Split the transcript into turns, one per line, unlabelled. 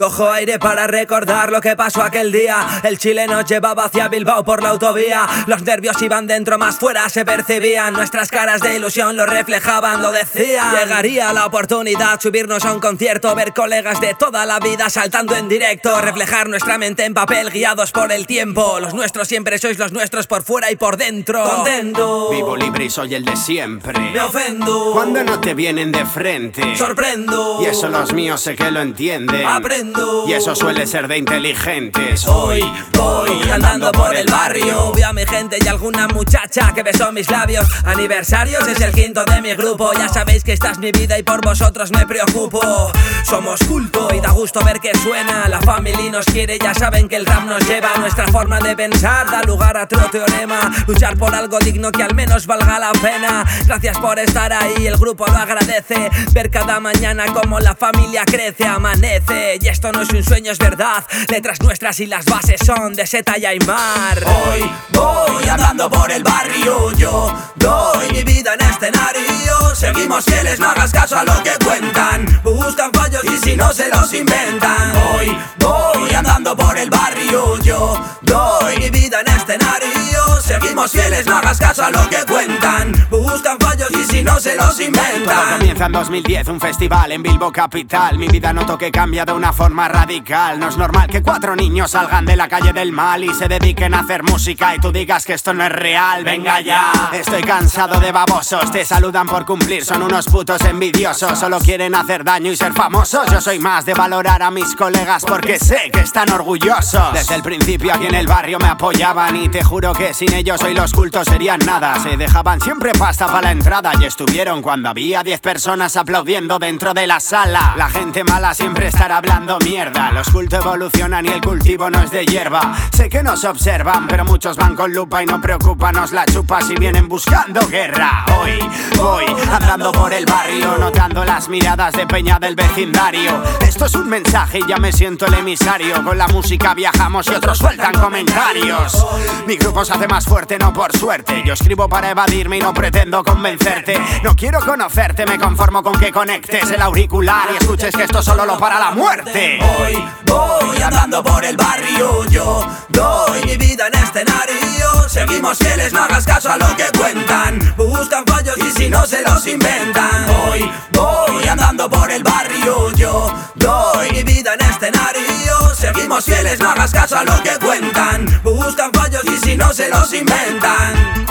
Cojo aire para recordar lo que pasó aquel día. El chileno llevaba hacia Bilbao por la autovía. Los nervios iban dentro, más fuera se percibían. Nuestras caras de ilusión lo reflejaban, lo decían. Llegaría la oportunidad, subirnos a un concierto Ver colegas de toda la vida saltando en directo Reflejar nuestra mente en papel, guiados por el tiempo. Los nuestros siempre sois los nuestros por fuera y por dentro.
Contento.
Vivo libre y soy el de siempre.
Me ofendo.
Cuando no te vienen de frente.
Sorprendo.
Y eso los míos sé que lo entienden.
Aprendo
y eso suele ser de inteligentes.
Hoy voy andando por el barrio. Alguna muchacha que besó mis labios. Aniversarios es el quinto de mi grupo. Ya sabéis que esta es mi vida y por vosotros me preocupo. Somos culto y da gusto ver que suena. La familia nos quiere, ya saben que el rap nos lleva. Nuestra forma de pensar da lugar a otro teorema. Luchar por algo digno que al menos valga la pena. Gracias por estar ahí, el grupo lo agradece. Ver cada mañana como la familia crece, amanece. Y esto no es un sueño, es verdad. Letras nuestras y las bases son de Seta y Aymar.
Hoy voy andando por el barrio, yo doy mi vida en escenario. Seguimos fieles, no hagas caso a lo que cuentan. Buscan fallos y si no se los inventan. Hoy voy andando por el barrio, yo doy mi vida en escenario. Seguimos fieles, no hagas caso a lo que cuentan. Se los
Todo
inventan.
comienza en 2010, un festival en Bilbo Capital. Mi vida noto que cambia de una forma radical. No es normal que cuatro niños salgan de la calle del mal y se dediquen a hacer música y tú digas que esto no es real. Venga ya, estoy cansado de babosos. Te saludan por cumplir, son unos putos envidiosos. Solo quieren hacer daño y ser famosos. Yo soy más de valorar a mis colegas porque sé que están orgullosos. Desde el principio aquí en el barrio me apoyaban y te juro que sin ellos hoy los cultos serían nada. Se dejaban siempre pasta para la entrada y cuando había 10 personas aplaudiendo dentro de la sala. La gente mala siempre estará hablando mierda. Los cultos evolucionan y el cultivo no es de hierba. Sé que nos observan, pero muchos van con lupa y no preocupa, nos la chupa si vienen buscando guerra. Hoy voy andando por el barrio, notando las miradas de peña del vecindario. Esto es un mensaje y ya me siento el emisario. Con la música viajamos y otros sueltan comentarios. Mi grupo se hace más fuerte, no por suerte. Yo escribo para evadirme y no pretendo convencerte. No quiero conocerte, me conformo con que conectes el auricular y escuches que esto solo lo para la muerte.
Hoy voy andando por el barrio, yo doy mi vida en escenario. Seguimos fieles, no hagas caso a lo que cuentan. Buscan fallos y si no se los inventan. Hoy voy andando por el barrio, yo doy mi vida en escenario. Seguimos fieles, no hagas caso a lo que cuentan. Buscan fallos y si no se los inventan.